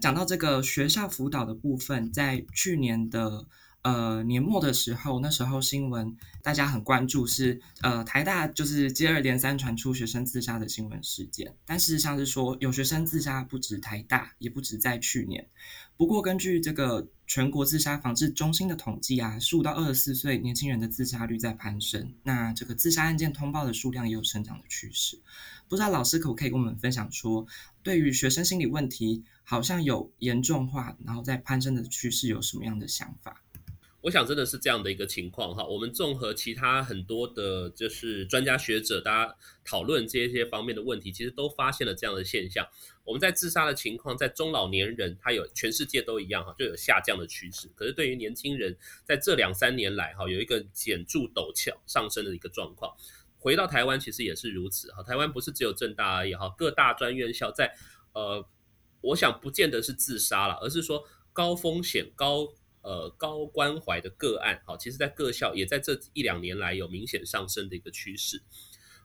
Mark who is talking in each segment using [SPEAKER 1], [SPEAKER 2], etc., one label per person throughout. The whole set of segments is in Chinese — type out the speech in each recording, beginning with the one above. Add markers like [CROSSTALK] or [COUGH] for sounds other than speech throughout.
[SPEAKER 1] 讲到这个学校辅导的部分，在去年的。呃，年末的时候，那时候新闻大家很关注，是呃台大就是接二连三传出学生自杀的新闻事件。但事实上是说，有学生自杀不止台大，也不止在去年。不过根据这个全国自杀防治中心的统计啊，十五到二十四岁年轻人的自杀率在攀升，那这个自杀案件通报的数量也有成长的趋势。不知道老师可不可以跟我们分享说，对于学生心理问题好像有严重化，然后在攀升的趋势有什么样的想法？
[SPEAKER 2] 我想真的是这样的一个情况哈，我们综合其他很多的，就是专家学者，大家讨论这些方面的问题，其实都发现了这样的现象。我们在自杀的情况，在中老年人，他有全世界都一样哈，就有下降的趋势。可是对于年轻人，在这两三年来哈，有一个显著陡峭上升的一个状况。回到台湾，其实也是如此哈。台湾不是只有正大而已哈，各大专院校在呃，我想不见得是自杀了，而是说高风险高。呃，高关怀的个案，好，其实，在各校也在这一两年来有明显上升的一个趋势。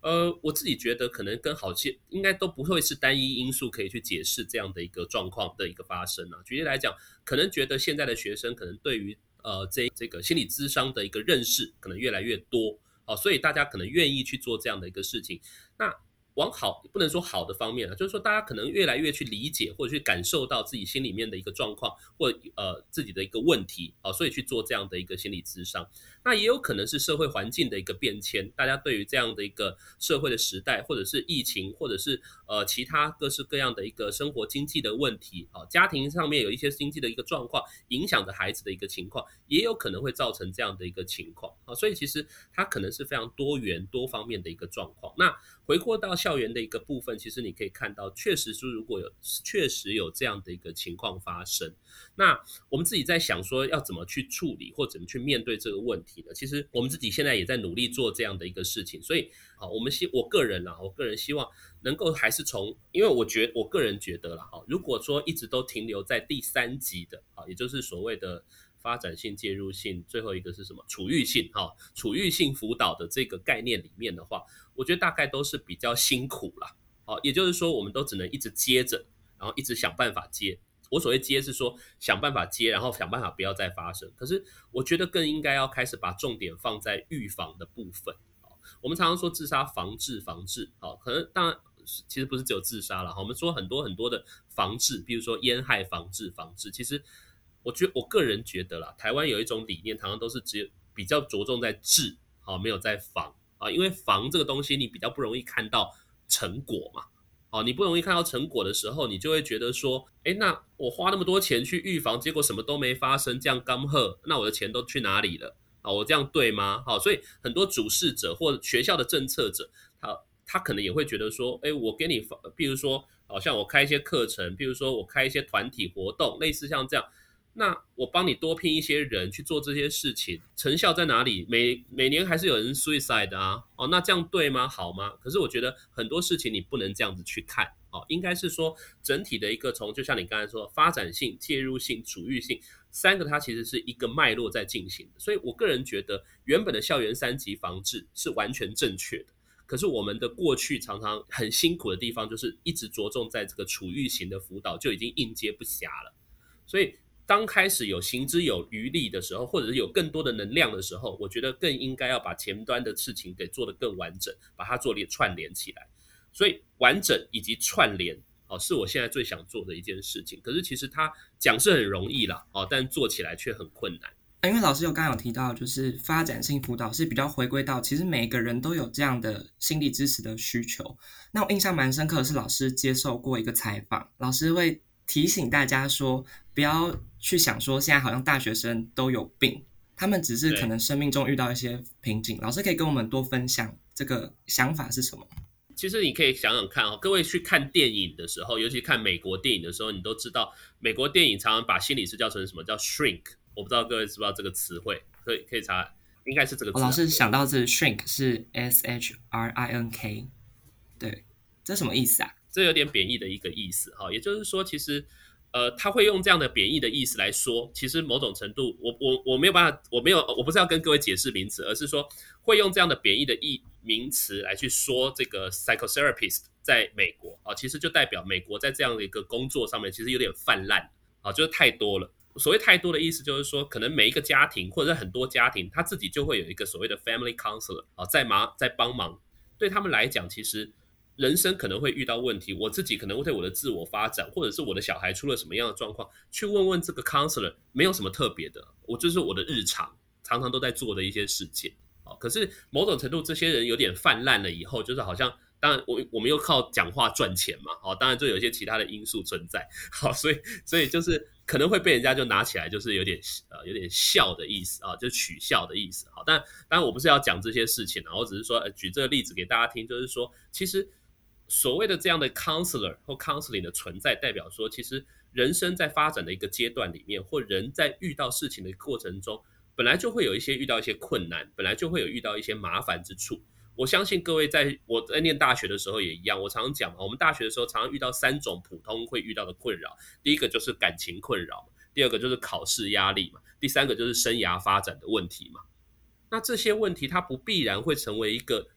[SPEAKER 2] 呃，我自己觉得可能跟好些应该都不会是单一因素可以去解释这样的一个状况的一个发生啊。举例来讲，可能觉得现在的学生可能对于呃这这个心理咨商的一个认识可能越来越多，哦，所以大家可能愿意去做这样的一个事情。那往好不能说好的方面啊，就是说大家可能越来越去理解或者去感受到自己心里面的一个状况，或呃自己的一个问题哦，所以去做这样的一个心理咨商。那也有可能是社会环境的一个变迁，大家对于这样的一个社会的时代，或者是疫情，或者是呃其他各式各样的一个生活经济的问题啊，家庭上面有一些经济的一个状况，影响着孩子的一个情况，也有可能会造成这样的一个情况啊。所以其实它可能是非常多元多方面的一个状况。那回过到校园的一个部分，其实你可以看到，确实是如果有确实有这样的一个情况发生，那我们自己在想说要怎么去处理或怎么去面对这个问题呢？其实我们自己现在也在努力做这样的一个事情，所以好，我们希我个人啦，我个人希望能够还是从，因为我觉我个人觉得了哈，如果说一直都停留在第三级的啊，也就是所谓的。发展性、介入性，最后一个是什么？处遇性，哈，处遇性辅导的这个概念里面的话，我觉得大概都是比较辛苦了，好，也就是说，我们都只能一直接着，然后一直想办法接。我所谓接是说想办法接，然后想办法不要再发生。可是我觉得更应该要开始把重点放在预防的部分。我们常常说自杀防治，防治，好，可能当然其实不是只有自杀了，我们说很多很多的防治，比如说烟害防治，防治，其实。我觉我个人觉得啦，台湾有一种理念，常常都是只有比较着重在治，好，没有在防啊，因为防这个东西，你比较不容易看到成果嘛，哦，你不容易看到成果的时候，你就会觉得说，哎，那我花那么多钱去预防，结果什么都没发生，这样刚好，那我的钱都去哪里了？啊，我这样对吗？好，所以很多主事者或学校的政策者，他他可能也会觉得说，哎，我给你，比如说，好像我开一些课程，比如说我开一些团体活动，类似像这样。那我帮你多聘一些人去做这些事情，成效在哪里？每每年还是有人 suicide 啊，哦，那这样对吗？好吗？可是我觉得很多事情你不能这样子去看，哦，应该是说整体的一个从，就像你刚才说，发展性、介入性、处遇性三个，它其实是一个脉络在进行。所以我个人觉得，原本的校园三级防治是完全正确的，可是我们的过去常常很辛苦的地方，就是一直着重在这个处遇型的辅导就已经应接不暇了，所以。当开始有行之有余力的时候，或者是有更多的能量的时候，我觉得更应该要把前端的事情给做得更完整，把它做连串联起来。所以完整以及串联，哦，是我现在最想做的一件事情。可是其实它讲是很容易啦，哦，但做起来却很困难。
[SPEAKER 1] 因为老师有刚刚有提到，就是发展性辅导是比较回归到，其实每个人都有这样的心理支持的需求。那我印象蛮深刻的是，老师接受过一个采访，老师会提醒大家说，不要。去想说，现在好像大学生都有病，他们只是可能生命中遇到一些瓶颈。老师可以跟我们多分享这个想法是什么？
[SPEAKER 2] 其实你可以想想看哦，各位去看电影的时候，尤其看美国电影的时候，你都知道美国电影常常把心理师叫成什么叫 shrink。我不知道各位知不知道这个词汇，可以可以查，应该是这个。
[SPEAKER 1] 老师想到是 shrink 是 s h r i n k，对，这什么意思啊？
[SPEAKER 2] 这有点贬义的一个意思哈，也就是说，其实。呃，他会用这样的贬义的意思来说，其实某种程度，我我我没有办法，我没有，我不是要跟各位解释名词，而是说会用这样的贬义的意名词来去说这个 psychotherapist 在美国啊，其实就代表美国在这样的一个工作上面其实有点泛滥啊，就是太多了。所谓太多的意思就是说，可能每一个家庭或者很多家庭，他自己就会有一个所谓的 family counselor 啊，在忙在帮忙。对他们来讲，其实人生可能会遇到问题，我自己可能会对我的自我发展，或者是我的小孩出了什么样的状况，去问问这个 counselor，没有什么特别的，我就是我的日常，常常都在做的一些事情啊。可是某种程度，这些人有点泛滥了以后，就是好像。当然，我我们又靠讲话赚钱嘛，好，当然就有一些其他的因素存在，好，所以所以就是可能会被人家就拿起来，就是有点呃有点笑的意思啊，就取笑的意思，好，但当然我不是要讲这些事情啊，我只是说举这个例子给大家听，就是说其实所谓的这样的 counselor 或 counseling 的存在，代表说其实人生在发展的一个阶段里面，或人在遇到事情的过程中，本来就会有一些遇到一些困难，本来就会有遇到一些麻烦之处。我相信各位在我在念大学的时候也一样，我常常讲嘛，我们大学的时候常常遇到三种普通会遇到的困扰，第一个就是感情困扰，第二个就是考试压力嘛，第三个就是生涯发展的问题嘛。那这些问题它不必然会成为一个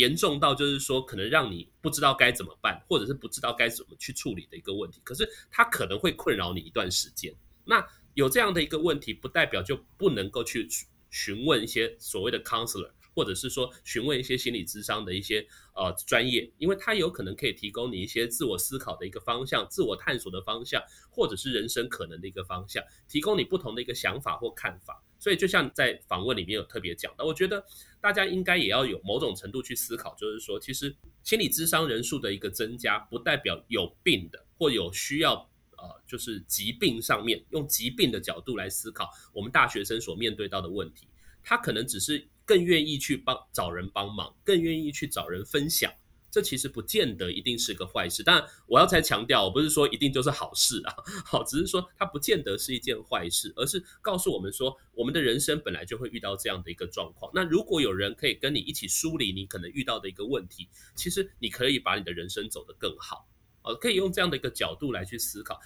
[SPEAKER 2] 严重到就是说可能让你不知道该怎么办，或者是不知道该怎么去处理的一个问题，可是它可能会困扰你一段时间。那有这样的一个问题，不代表就不能够去询问一些所谓的 counselor。或者是说询问一些心理智商的一些呃专业，因为它有可能可以提供你一些自我思考的一个方向、自我探索的方向，或者是人生可能的一个方向，提供你不同的一个想法或看法。所以就像在访问里面有特别讲到，我觉得大家应该也要有某种程度去思考，就是说，其实心理智商人数的一个增加，不代表有病的或有需要呃，就是疾病上面用疾病的角度来思考我们大学生所面对到的问题，他可能只是。更愿意去帮找人帮忙，更愿意去找人分享，这其实不见得一定是个坏事。但，我要再强调，我不是说一定就是好事啊，好，只是说它不见得是一件坏事，而是告诉我们说，我们的人生本来就会遇到这样的一个状况。那如果有人可以跟你一起梳理你可能遇到的一个问题，其实你可以把你的人生走得更好。呃，可以用这样的一个角度来去思考，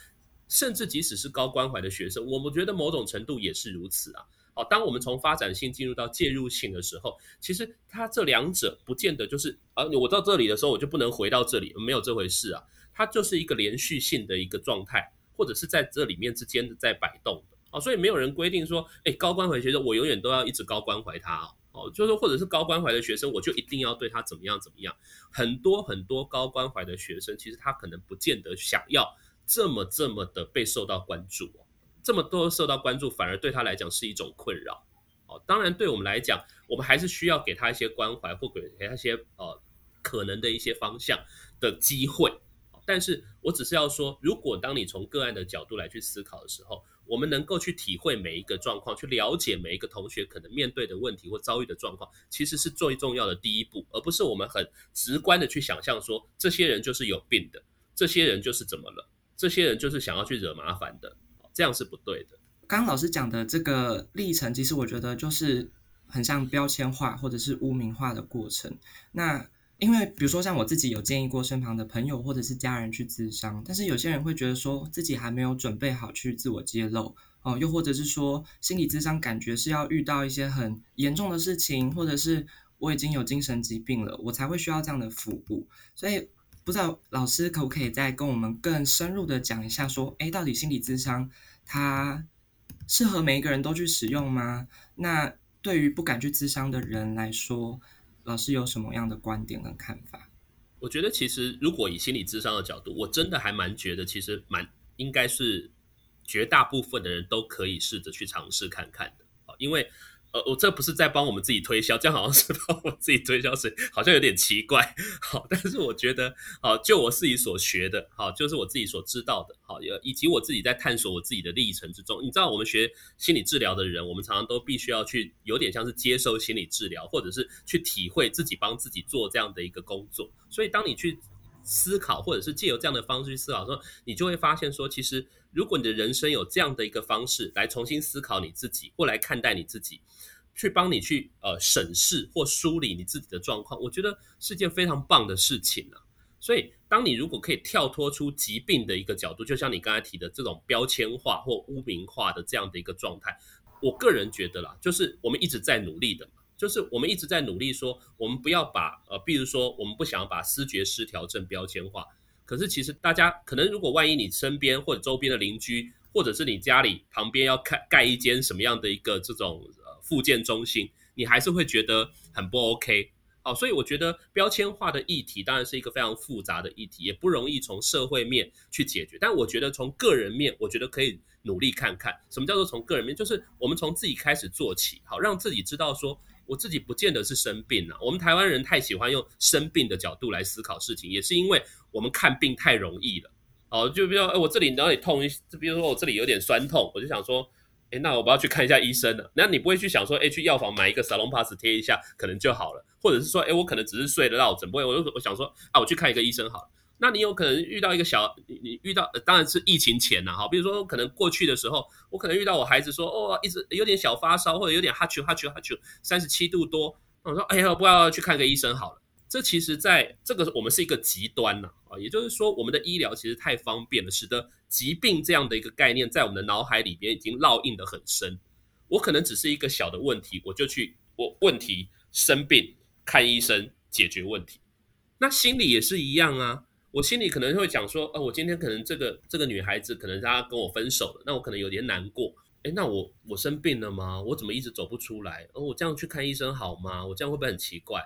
[SPEAKER 2] 甚至即使是高关怀的学生，我们觉得某种程度也是如此啊。好，当我们从发展性进入到介入性的时候，其实它这两者不见得就是啊，我到这里的时候我就不能回到这里，没有这回事啊。它就是一个连续性的一个状态，或者是在这里面之间的在摆动的啊。所以没有人规定说，哎，高关怀学生我永远都要一直高关怀他哦，哦就是或者是高关怀的学生我就一定要对他怎么样怎么样。很多很多高关怀的学生，其实他可能不见得想要这么这么的被受到关注哦。这么多受到关注，反而对他来讲是一种困扰。哦，当然，对我们来讲，我们还是需要给他一些关怀，或给给他一些呃可能的一些方向的机会。但是我只是要说，如果当你从个案的角度来去思考的时候，我们能够去体会每一个状况，去了解每一个同学可能面对的问题或遭遇的状况，其实是最重要的第一步，而不是我们很直观的去想象说，这些人就是有病的，这些人就是怎么了，这些人就是想要去惹麻烦的。这样是不对的。
[SPEAKER 1] 刚刚老师讲的这个历程，其实我觉得就是很像标签化或者是污名化的过程。那因为比如说像我自己有建议过身旁的朋友或者是家人去自伤，但是有些人会觉得说自己还没有准备好去自我揭露哦，又或者是说心理咨商感觉是要遇到一些很严重的事情，或者是我已经有精神疾病了，我才会需要这样的服务，所以。不知道老师可不可以再跟我们更深入的讲一下，说，哎，到底心理咨商它适合每一个人都去使用吗？那对于不敢去咨商的人来说，老师有什么样的观点跟看法？
[SPEAKER 2] 我觉得其实如果以心理咨商的角度，我真的还蛮觉得，其实蛮应该是绝大部分的人都可以试着去尝试看看的啊，因为。呃，我这不是在帮我们自己推销，这样好像是 [LAUGHS] 帮我自己推销，是好像有点奇怪。好，但是我觉得，好，就我自己所学的，好，就是我自己所知道的，好，以及我自己在探索我自己的历程之中，你知道，我们学心理治疗的人，我们常常都必须要去有点像是接受心理治疗，或者是去体会自己帮自己做这样的一个工作。所以，当你去思考，或者是借由这样的方式去思考的时候，你就会发现说，其实如果你的人生有这样的一个方式来重新思考你自己，或来看待你自己。去帮你去呃审视或梳理你自己的状况，我觉得是件非常棒的事情啊。所以，当你如果可以跳脱出疾病的一个角度，就像你刚才提的这种标签化或污名化的这样的一个状态，我个人觉得啦，就是我们一直在努力的。就是我们一直在努力说，我们不要把呃，比如说我们不想要把思觉失调症标签化。可是其实大家可能如果万一你身边或者周边的邻居，或者是你家里旁边要开盖一间什么样的一个这种复健中心，你还是会觉得很不 OK。好，所以我觉得标签化的议题当然是一个非常复杂的议题，也不容易从社会面去解决。但我觉得从个人面，我觉得可以努力看看什么叫做从个人面，就是我们从自己开始做起，好让自己知道说，我自己不见得是生病了。我们台湾人太喜欢用生病的角度来思考事情，也是因为我们看病太容易了。哦，就比如说哎，我这里哪里痛，就比如说我这里有点酸痛，我就想说。那我不要去看一下医生了。那你不会去想说，哎，去药房买一个 Salon Pass 贴一下，可能就好了。或者是说，哎，我可能只是睡了闹枕，不会，我我想说，啊，我去看一个医生好了。那你有可能遇到一个小，你你遇到，当然是疫情前呐，哈，比如说可能过去的时候，我可能遇到我孩子说，哦，一直有点小发烧，或者有点哈啾哈啾哈啾，三十七度多，我说，哎呀，不要去看个医生好了。这其实，在这个我们是一个极端呐，啊，也就是说，我们的医疗其实太方便了，使得疾病这样的一个概念在我们的脑海里边已经烙印的很深。我可能只是一个小的问题，我就去我问题生病看医生解决问题。那心里也是一样啊，我心里可能会讲说，哦，我今天可能这个这个女孩子可能她跟我分手了，那我可能有点难过。诶，那我我生病了吗？我怎么一直走不出来？哦，我这样去看医生好吗？我这样会不会很奇怪？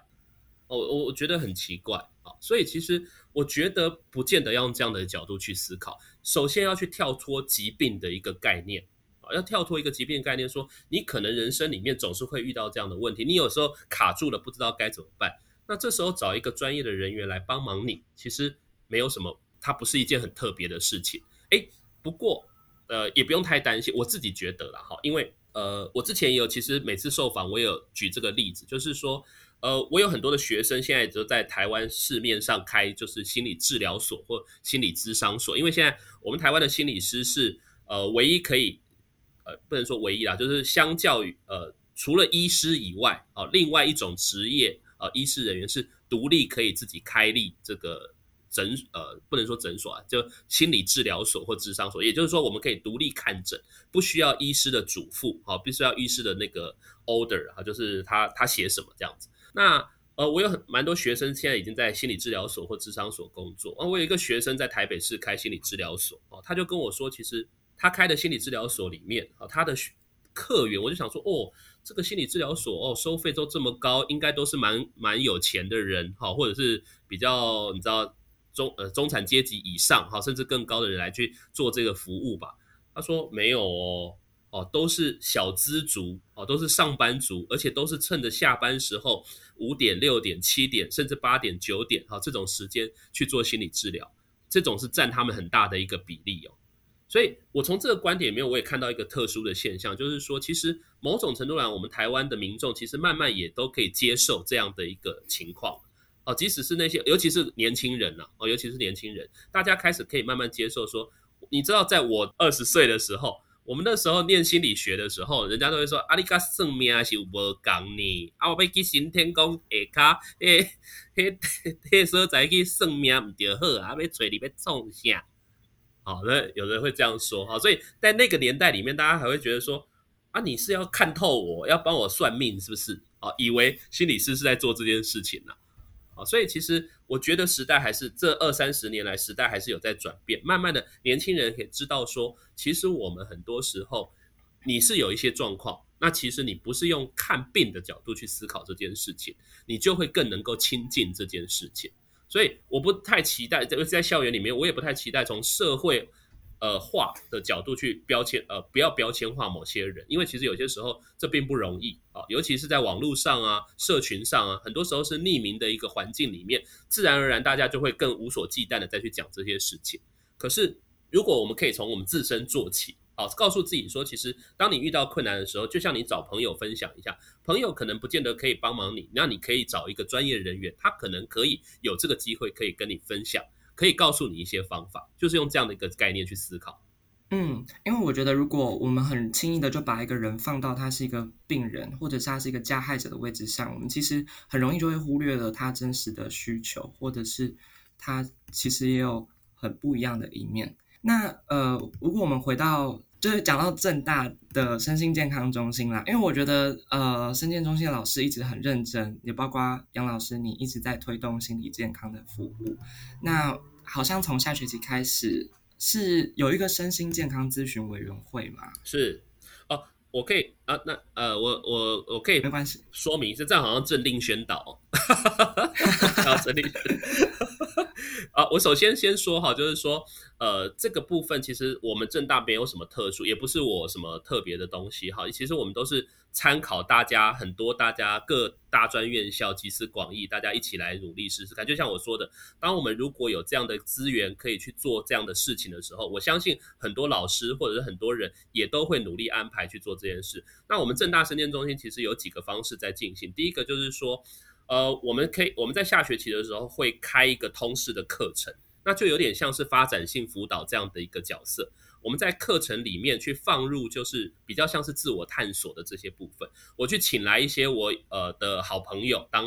[SPEAKER 2] 哦，我我觉得很奇怪啊，所以其实我觉得不见得要用这样的角度去思考。首先要去跳脱疾病的一个概念啊，要跳脱一个疾病概念，说你可能人生里面总是会遇到这样的问题，你有时候卡住了，不知道该怎么办。那这时候找一个专业的人员来帮忙你，其实没有什么，它不是一件很特别的事情。哎，不过呃也不用太担心，我自己觉得了哈，因为呃我之前也有，其实每次受访我也有举这个例子，就是说。呃，我有很多的学生现在都在台湾市面上开，就是心理治疗所或心理咨商所。因为现在我们台湾的心理师是呃唯一可以，呃不能说唯一啦，就是相较于呃除了医师以外，哦另外一种职业呃医师人员是独立可以自己开立这个诊呃不能说诊所啊，就心理治疗所或智商所。也就是说，我们可以独立看诊，不需要医师的嘱咐，好，必须要医师的那个 order 啊，就是他他写什么这样子。那呃，我有很蛮多学生现在已经在心理治疗所或智商所工作。啊，我有一个学生在台北市开心理治疗所，哦，他就跟我说，其实他开的心理治疗所里面，啊，他的客源，我就想说，哦，这个心理治疗所，哦，收费都这么高，应该都是蛮蛮有钱的人，哈，或者是比较你知道中呃中产阶级以上，哈，甚至更高的人来去做这个服务吧。他说没有哦。哦，都是小资族，哦，都是上班族，而且都是趁着下班时候五点、六点、七点，甚至八点、九点，哈，这种时间去做心理治疗，这种是占他们很大的一个比例哦。所以我从这个观点里面，我也看到一个特殊的现象，就是说，其实某种程度上，我们台湾的民众其实慢慢也都可以接受这样的一个情况，哦，即使是那些，尤其是年轻人呐，哦，尤其是年轻人，大家开始可以慢慢接受说，你知道，在我二十岁的时候。我们那时候念心理学的时候，人家都会说：“阿里卡算命是无讲你，啊，我要去新天宫下骹，诶，迄迄所在去算命唔着好啊，要找你要创啥？”好，那有人会这样说，哈，所以在那个年代里面，大家还会觉得说：“啊，你是要看透我，要帮我算命，是不是？”啊，以为心理师是在做这件事情呢。啊，所以其实我觉得时代还是这二三十年来，时代还是有在转变。慢慢的，年轻人也知道说，其实我们很多时候你是有一些状况，那其实你不是用看病的角度去思考这件事情，你就会更能够亲近这件事情。所以我不太期待在在校园里面，我也不太期待从社会。呃，化的角度去标签，呃，不要标签化某些人，因为其实有些时候这并不容易啊，尤其是在网络上啊、社群上啊，很多时候是匿名的一个环境里面，自然而然大家就会更无所忌惮的再去讲这些事情。可是，如果我们可以从我们自身做起，好，告诉自己说，其实当你遇到困难的时候，就像你找朋友分享一下，朋友可能不见得可以帮忙你，那你可以找一个专业人员，他可能可以有这个机会可以跟你分享。可以告诉你一些方法，就是用这样的一个概念去思考。
[SPEAKER 1] 嗯，因为我觉得，如果我们很轻易的就把一个人放到他是一个病人，或者是他是一个加害者的位置上，我们其实很容易就会忽略了他真实的需求，或者是他其实也有很不一样的一面。那呃，如果我们回到就是讲到正大的身心健康中心啦，因为我觉得呃，身健中心的老师一直很认真，也包括杨老师，你一直在推动心理健康的服务。那好像从下学期开始是有一个身心健康咨询委员会嘛？
[SPEAKER 2] 是哦，我可以啊，那呃，我我我可以
[SPEAKER 1] 没关系，
[SPEAKER 2] 说明是这样，好像政令宣导，[LAUGHS] 好政令。啊，我首先先说哈，就是说，呃，这个部分其实我们正大没有什么特殊，也不是我什么特别的东西哈。其实我们都是参考大家很多大家各大专院校集思广益，大家一起来努力试试看。就像我说的，当我们如果有这样的资源可以去做这样的事情的时候，我相信很多老师或者是很多人也都会努力安排去做这件事。那我们正大生健中心其实有几个方式在进行，第一个就是说。呃，我们可以我们在下学期的时候会开一个通识的课程，那就有点像是发展性辅导这样的一个角色。我们在课程里面去放入，就是比较像是自我探索的这些部分。我去请来一些我呃的好朋友当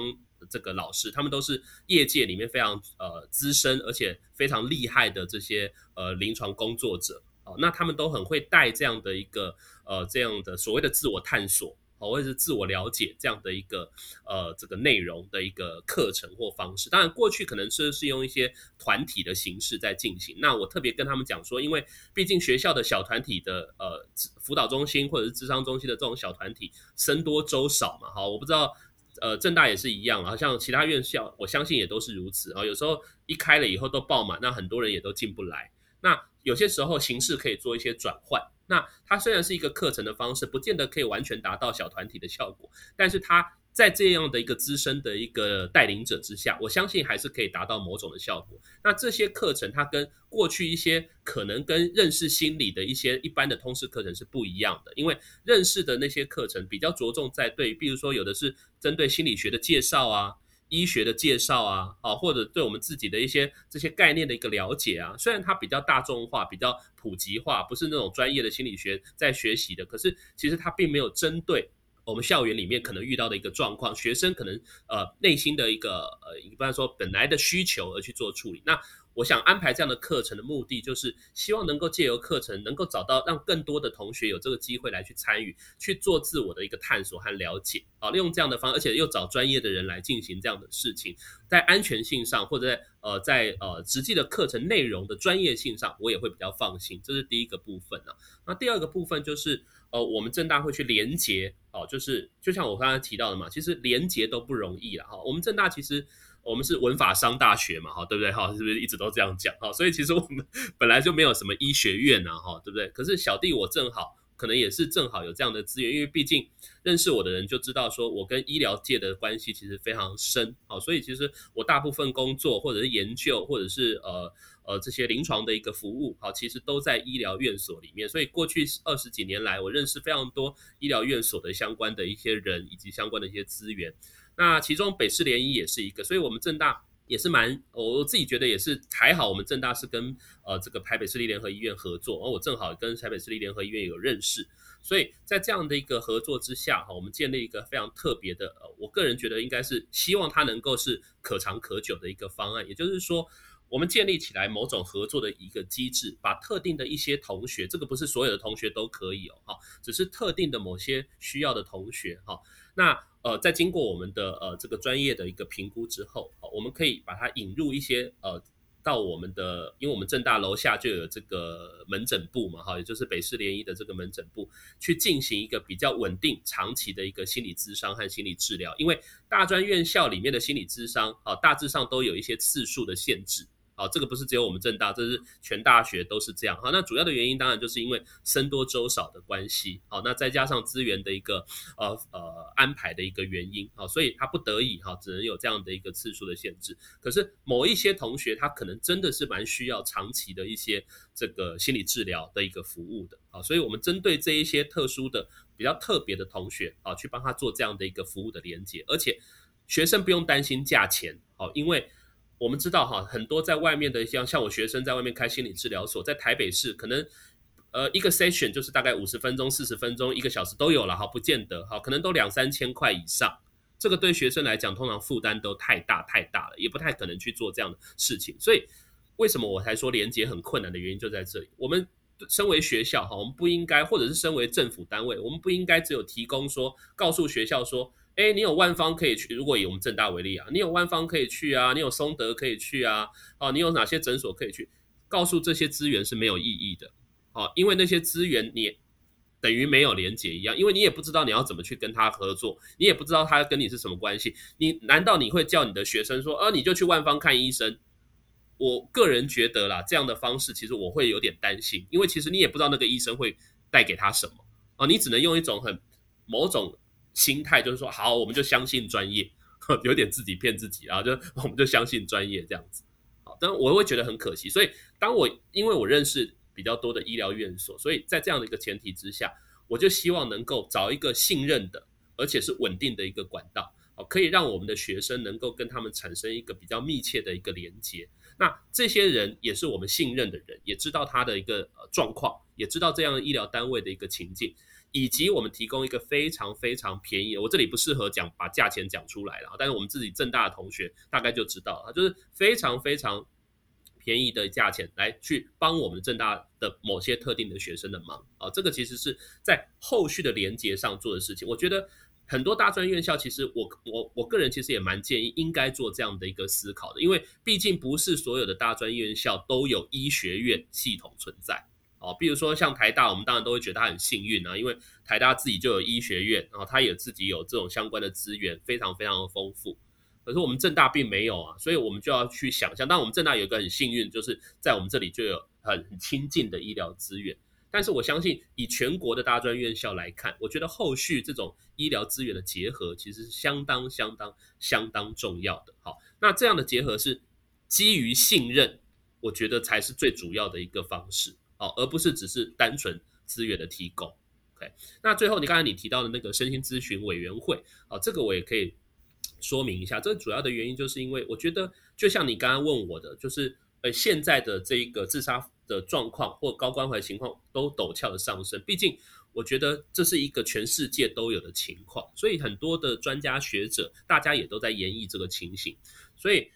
[SPEAKER 2] 这个老师，他们都是业界里面非常呃资深而且非常厉害的这些呃临床工作者哦，那他们都很会带这样的一个呃这样的所谓的自我探索。或者是自我了解这样的一个呃这个内容的一个课程或方式，当然过去可能是是用一些团体的形式在进行。那我特别跟他们讲说，因为毕竟学校的小团体的呃辅导中心或者是智商中心的这种小团体僧多粥少嘛，哈，我不知道呃正大也是一样，好像其他院校我相信也都是如此啊。有时候一开了以后都爆满，那很多人也都进不来。那有些时候形式可以做一些转换。那它虽然是一个课程的方式，不见得可以完全达到小团体的效果，但是它在这样的一个资深的一个带领者之下，我相信还是可以达到某种的效果。那这些课程它跟过去一些可能跟认识心理的一些一般的通识课程是不一样的，因为认识的那些课程比较着重在对，比如说有的是针对心理学的介绍啊。医学的介绍啊，啊，或者对我们自己的一些这些概念的一个了解啊，虽然它比较大众化、比较普及化，不是那种专业的心理学在学习的，可是其实它并没有针对我们校园里面可能遇到的一个状况，学生可能呃内心的一个呃，一般说本来的需求而去做处理。那我想安排这样的课程的目的，就是希望能够借由课程，能够找到让更多的同学有这个机会来去参与，去做自我的一个探索和了解。啊，利用这样的方，而且又找专业的人来进行这样的事情，在安全性上，或者在呃在呃实际的课程内容的专业性上，我也会比较放心。这是第一个部分呢。那第二个部分就是呃，我们正大会去连接，哦，就是就像我刚才提到的嘛，其实连接都不容易了哈。我们正大其实。我们是文法商大学嘛，哈，对不对？哈，是不是一直都这样讲？哈，所以其实我们 [LAUGHS] 本来就没有什么医学院呐，哈，对不对？可是小弟我正好，可能也是正好有这样的资源，因为毕竟认识我的人就知道，说我跟医疗界的关系其实非常深，好，所以其实我大部分工作或者是研究，或者是呃呃这些临床的一个服务，好，其实都在医疗院所里面。所以过去二十几年来，我认识非常多医疗院所的相关的一些人以及相关的一些资源。那其中北市联谊也是一个，所以我们正大也是蛮，我自己觉得也是还好，我们正大是跟呃这个台北市立联合医院合作，而我正好跟台北市立联合医院有认识，所以在这样的一个合作之下，哈，我们建立一个非常特别的，呃，我个人觉得应该是希望它能够是可长可久的一个方案，也就是说，我们建立起来某种合作的一个机制，把特定的一些同学，这个不是所有的同学都可以哦，哈，只是特定的某些需要的同学，哈，那。呃，在经过我们的呃这个专业的一个评估之后，我们可以把它引入一些呃到我们的，因为我们正大楼下就有这个门诊部嘛，哈，也就是北市联谊的这个门诊部，去进行一个比较稳定、长期的一个心理咨商和心理治疗。因为大专院校里面的心理咨商啊，大致上都有一些次数的限制。好，这个不是只有我们正大，这是全大学都是这样。好，那主要的原因当然就是因为僧多粥少的关系。好，那再加上资源的一个呃呃安排的一个原因。好，所以他不得已哈，只能有这样的一个次数的限制。可是某一些同学他可能真的是蛮需要长期的一些这个心理治疗的一个服务的。好，所以我们针对这一些特殊的、比较特别的同学啊，去帮他做这样的一个服务的连接，而且学生不用担心价钱。好，因为我们知道哈，很多在外面的像像我学生在外面开心理治疗所，在台北市可能，呃，一个 session 就是大概五十分钟、四十分钟、一个小时都有了哈，不见得哈，可能都两三千块以上。这个对学生来讲，通常负担都太大太大了，也不太可能去做这样的事情。所以，为什么我才说连接很困难的原因就在这里。我们身为学校哈，我们不应该，或者是身为政府单位，我们不应该只有提供说，告诉学校说，哎，你有万方可以去。如果以我们正大为例啊，你有万方可以去啊，你有松德可以去啊，哦，你有哪些诊所可以去？告诉这些资源是没有意义的，哦，因为那些资源你等于没有连接一样，因为你也不知道你要怎么去跟他合作，你也不知道他跟你是什么关系。你难道你会叫你的学生说，呃，你就去万方看医生？我个人觉得啦，这样的方式其实我会有点担心，因为其实你也不知道那个医生会带给他什么啊，你只能用一种很某种心态，就是说好，我们就相信专业，[LAUGHS] 有点自己骗自己啊，就 [LAUGHS] 我们就相信专业这样子。好，但我会觉得很可惜，所以当我因为我认识比较多的医疗院所，所以在这样的一个前提之下，我就希望能够找一个信任的，而且是稳定的一个管道，好，可以让我们的学生能够跟他们产生一个比较密切的一个连接。那这些人也是我们信任的人，也知道他的一个呃状况，也知道这样的医疗单位的一个情境，以及我们提供一个非常非常便宜。我这里不适合讲把价钱讲出来了，但是我们自己正大的同学大概就知道了，就是非常非常便宜的价钱来去帮我们正大的某些特定的学生的忙啊。这个其实是在后续的连接上做的事情，我觉得。很多大专院校，其实我我我个人其实也蛮建议应该做这样的一个思考的，因为毕竟不是所有的大专院校都有医学院系统存在哦。比如说像台大，我们当然都会觉得他很幸运啊，因为台大自己就有医学院，然后他也自己有这种相关的资源，非常非常的丰富。可是我们正大并没有啊，所以我们就要去想象，但我们正大有一个很幸运，就是在我们这里就有很很亲近的医疗资源。但是我相信，以全国的大专院校来看，我觉得后续这种医疗资源的结合，其实是相当相当相当重要的。好，那这样的结合是基于信任，我觉得才是最主要的一个方式，哦，而不是只是单纯资源的提供。OK，那最后你刚才你提到的那个身心咨询委员会，哦，这个我也可以说明一下，这主要的原因就是因为我觉得，就像你刚刚问我的，就是呃现在的这一个自杀。的状况或高关怀情况都陡峭的上升，毕竟我觉得这是一个全世界都有的情况，所以很多的专家学者大家也都在演绎这个情形。所以，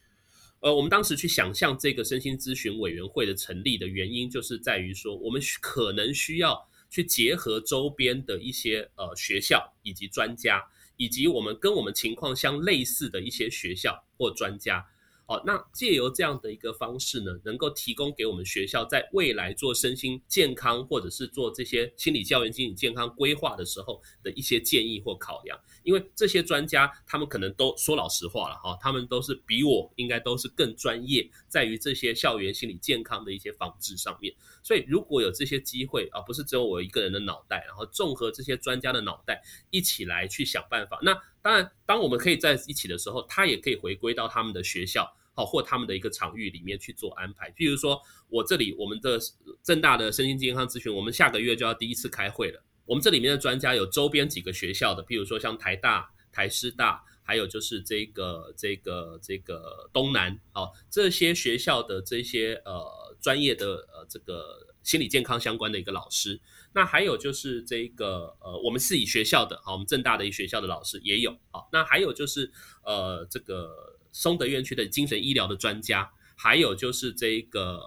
[SPEAKER 2] 呃，我们当时去想象这个身心咨询委员会的成立的原因，就是在于说，我们可能需要去结合周边的一些呃学校以及专家，以及我们跟我们情况相类似的一些学校或专家。好，那借由这样的一个方式呢，能够提供给我们学校在未来做身心健康，或者是做这些心理教育、心理健康规划的时候的一些建议或考量。因为这些专家，他们可能都说老实话了哈，他们都是比我应该都是更专业，在于这些校园心理健康的一些防治上面。所以如果有这些机会啊，不是只有我一个人的脑袋，然后综合这些专家的脑袋一起来去想办法，那。当然，当我们可以在一起的时候，他也可以回归到他们的学校，好或他们的一个场域里面去做安排。譬如说，我这里我们的正大的身心健康咨询，我们下个月就要第一次开会了。我们这里面的专家有周边几个学校的，譬如说像台大、台师大，还有就是这个这个这个东南，好这些学校的这些呃专业的呃这个心理健康相关的一个老师。那还有就是这个呃，我们是以学校的，好，我们正大的一学校的老师也有，好，那还有就是呃，这个松德院区的精神医疗的专家，还有就是这个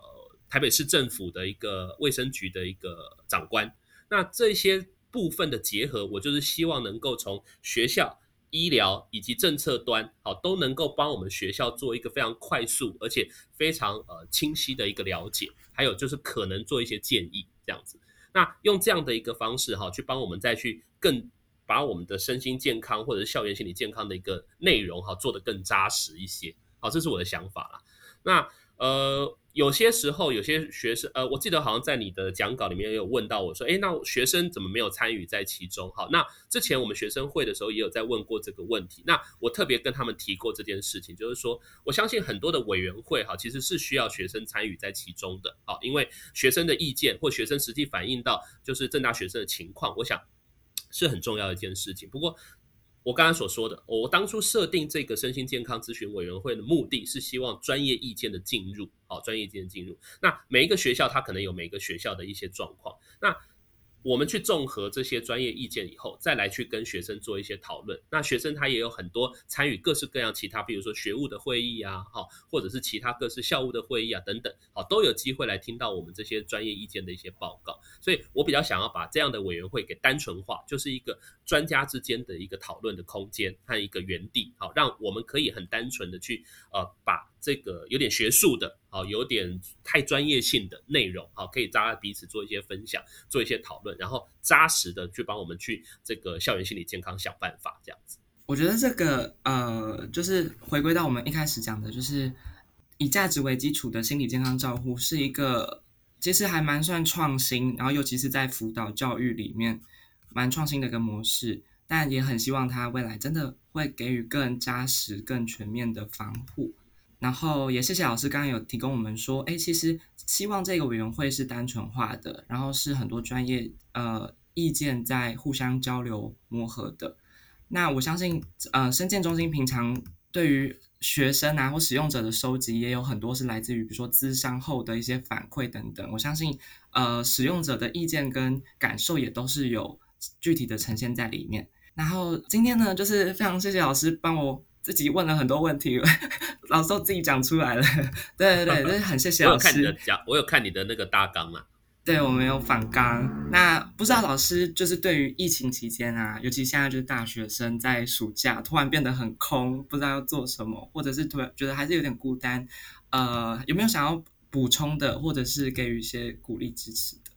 [SPEAKER 2] 台北市政府的一个卫生局的一个长官，那这些部分的结合，我就是希望能够从学校、医疗以及政策端，好，都能够帮我们学校做一个非常快速而且非常呃清晰的一个了解，还有就是可能做一些建议这样子。那用这样的一个方式哈，去帮我们再去更把我们的身心健康或者是校园心理健康的一个内容哈做得更扎实一些，好，这是我的想法啦。那呃。有些时候，有些学生，呃，我记得好像在你的讲稿里面也有问到我说，诶，那学生怎么没有参与在其中？好，那之前我们学生会的时候也有在问过这个问题。那我特别跟他们提过这件事情，就是说，我相信很多的委员会哈，其实是需要学生参与在其中的，好，因为学生的意见或学生实际反映到就是正大学生的情况，我想是很重要的一件事情。不过。我刚刚所说的，我当初设定这个身心健康咨询委员会的目的是希望专业意见的进入，好，专业意见的进入。那每一个学校它可能有每个学校的一些状况，那我们去综合这些专业意见以后，再来去跟学生做一些讨论。那学生他也有很多参与各式各样其他，比如说学务的会议啊，好，或者是其他各式校务的会议啊等等，好，都有机会来听到我们这些专业意见的一些报告。所以我比较想要把这样的委员会给单纯化，就是一个专家之间的一个讨论的空间和一个园地，好，让我们可以很单纯的去呃把这个有点学术的，好，有点太专业性的内容，好，可以大家彼此做一些分享，做一些讨论，然后扎实的去帮我们去这个校园心理健康想办法，这样子。
[SPEAKER 1] 我觉得这个呃，就是回归到我们一开始讲的，就是以价值为基础的心理健康照护，是一个其实还蛮算创新，然后尤其是在辅导教育里面蛮创新的一个模式，但也很希望它未来真的会给予更扎实、更全面的防护。然后也谢谢老师刚刚有提供我们说，哎，其实希望这个委员会是单纯化的，然后是很多专业呃意见在互相交流磨合的。那我相信，呃，深建中心平常对于学生啊或使用者的收集，也有很多是来自于比如说咨商后的一些反馈等等。我相信，呃，使用者的意见跟感受也都是有具体的呈现在里面。然后今天呢，就是非常谢谢老师帮我。自己问了很多问题，[LAUGHS] 老师都自己讲出来了。对 [LAUGHS] 对对，[LAUGHS] 就是很谢谢老师。
[SPEAKER 2] 我有看你的讲，我有看你的那个大纲嘛。
[SPEAKER 1] 对，我们有反纲。那不知道老师就是对于疫情期间啊，尤其现在就是大学生在暑假突然变得很空，不知道要做什么，或者是突然觉得还是有点孤单，呃，有没有想要补充的，或者是给予一些鼓励支持的？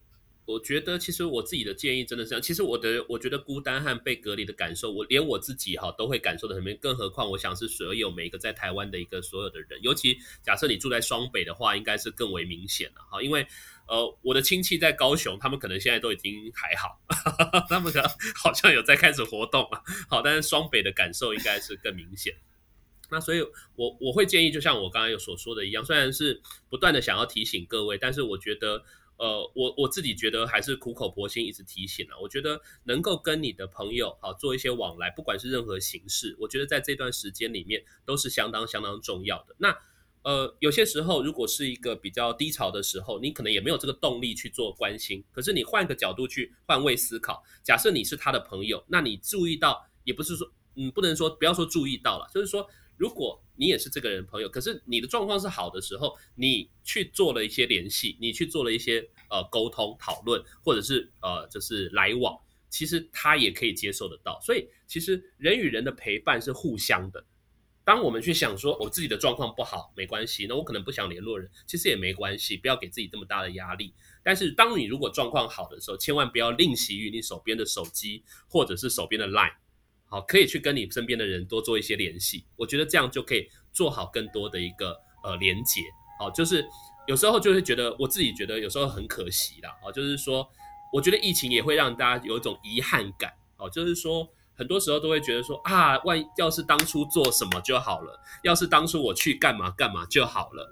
[SPEAKER 2] 我觉得其实我自己的建议真的是这样。其实我的我觉得孤单和被隔离的感受，我连我自己哈都会感受的很明更何况我想是所有每一个在台湾的一个所有的人，尤其假设你住在双北的话，应该是更为明显了哈。因为呃我的亲戚在高雄，他们可能现在都已经还好，[LAUGHS] 他们 [LAUGHS] 好像有在开始活动了。好，但是双北的感受应该是更明显。那所以，我我会建议，就像我刚刚有所说的一样，虽然是不断的想要提醒各位，但是我觉得。呃，我我自己觉得还是苦口婆心一直提醒了。我觉得能够跟你的朋友好做一些往来，不管是任何形式，我觉得在这段时间里面都是相当相当重要的。那呃，有些时候如果是一个比较低潮的时候，你可能也没有这个动力去做关心。可是你换个角度去换位思考，假设你是他的朋友，那你注意到，也不是说，嗯，不能说不要说注意到了，就是说。如果你也是这个人朋友，可是你的状况是好的时候，你去做了一些联系，你去做了一些呃沟通讨论，或者是呃就是来往，其实他也可以接受得到。所以其实人与人的陪伴是互相的。当我们去想说我自己的状况不好没关系，那我可能不想联络人，其实也没关系，不要给自己这么大的压力。但是当你如果状况好的时候，千万不要吝惜于你手边的手机或者是手边的 Line。好，可以去跟你身边的人多做一些联系，我觉得这样就可以做好更多的一个呃连接。好，就是有时候就会觉得我自己觉得有时候很可惜啦。哦，就是说，我觉得疫情也会让大家有一种遗憾感。哦，就是说，很多时候都会觉得说啊，万一要是当初做什么就好了，要是当初我去干嘛干嘛就好了。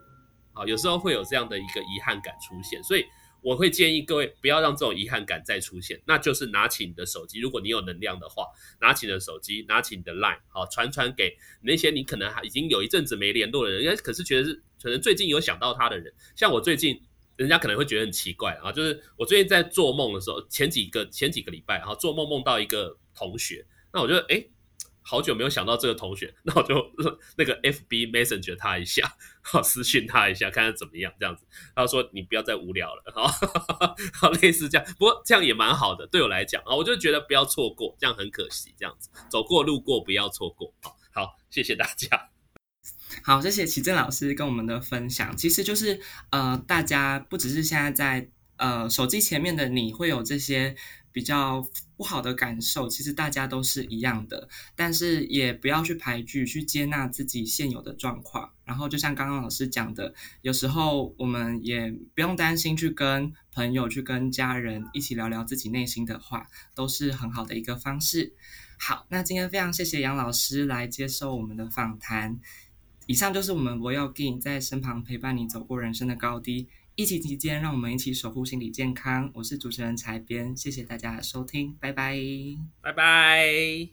[SPEAKER 2] 好，有时候会有这样的一个遗憾感出现，所以。我会建议各位不要让这种遗憾感再出现，那就是拿起你的手机，如果你有能量的话，拿起你的手机，拿起你的 Line，好传传给那些你可能还已经有一阵子没联络的人，可是觉得是可能最近有想到他的人，像我最近，人家可能会觉得很奇怪啊，就是我最近在做梦的时候，前几个前几个礼拜，然后做梦梦到一个同学，那我觉得哎。好久没有想到这个同学，那我就 [LAUGHS] 那个 F B Messenger 他一下，[LAUGHS] 好私讯他一下，看看怎么样这样子。他说你不要再无聊了，[LAUGHS] 好，类似这样。不过这样也蛮好的，对我来讲啊，我就觉得不要错过，这样很可惜。这样子走过路过不要错过。好，好，谢谢大家。
[SPEAKER 1] 好，谢谢奇正老师跟我们的分享。其实就是呃，大家不只是现在在呃手机前面的你会有这些。比较不好的感受，其实大家都是一样的，但是也不要去排拒，去接纳自己现有的状况。然后就像刚刚老师讲的，有时候我们也不用担心去跟朋友、去跟家人一起聊聊自己内心的话，都是很好的一个方式。好，那今天非常谢谢杨老师来接受我们的访谈。以上就是我们 Royal Gain 在身旁陪伴你走过人生的高低。疫情期间，让我们一起守护心理健康。我是主持人柴编，谢谢大家的收听，拜拜，
[SPEAKER 2] 拜拜。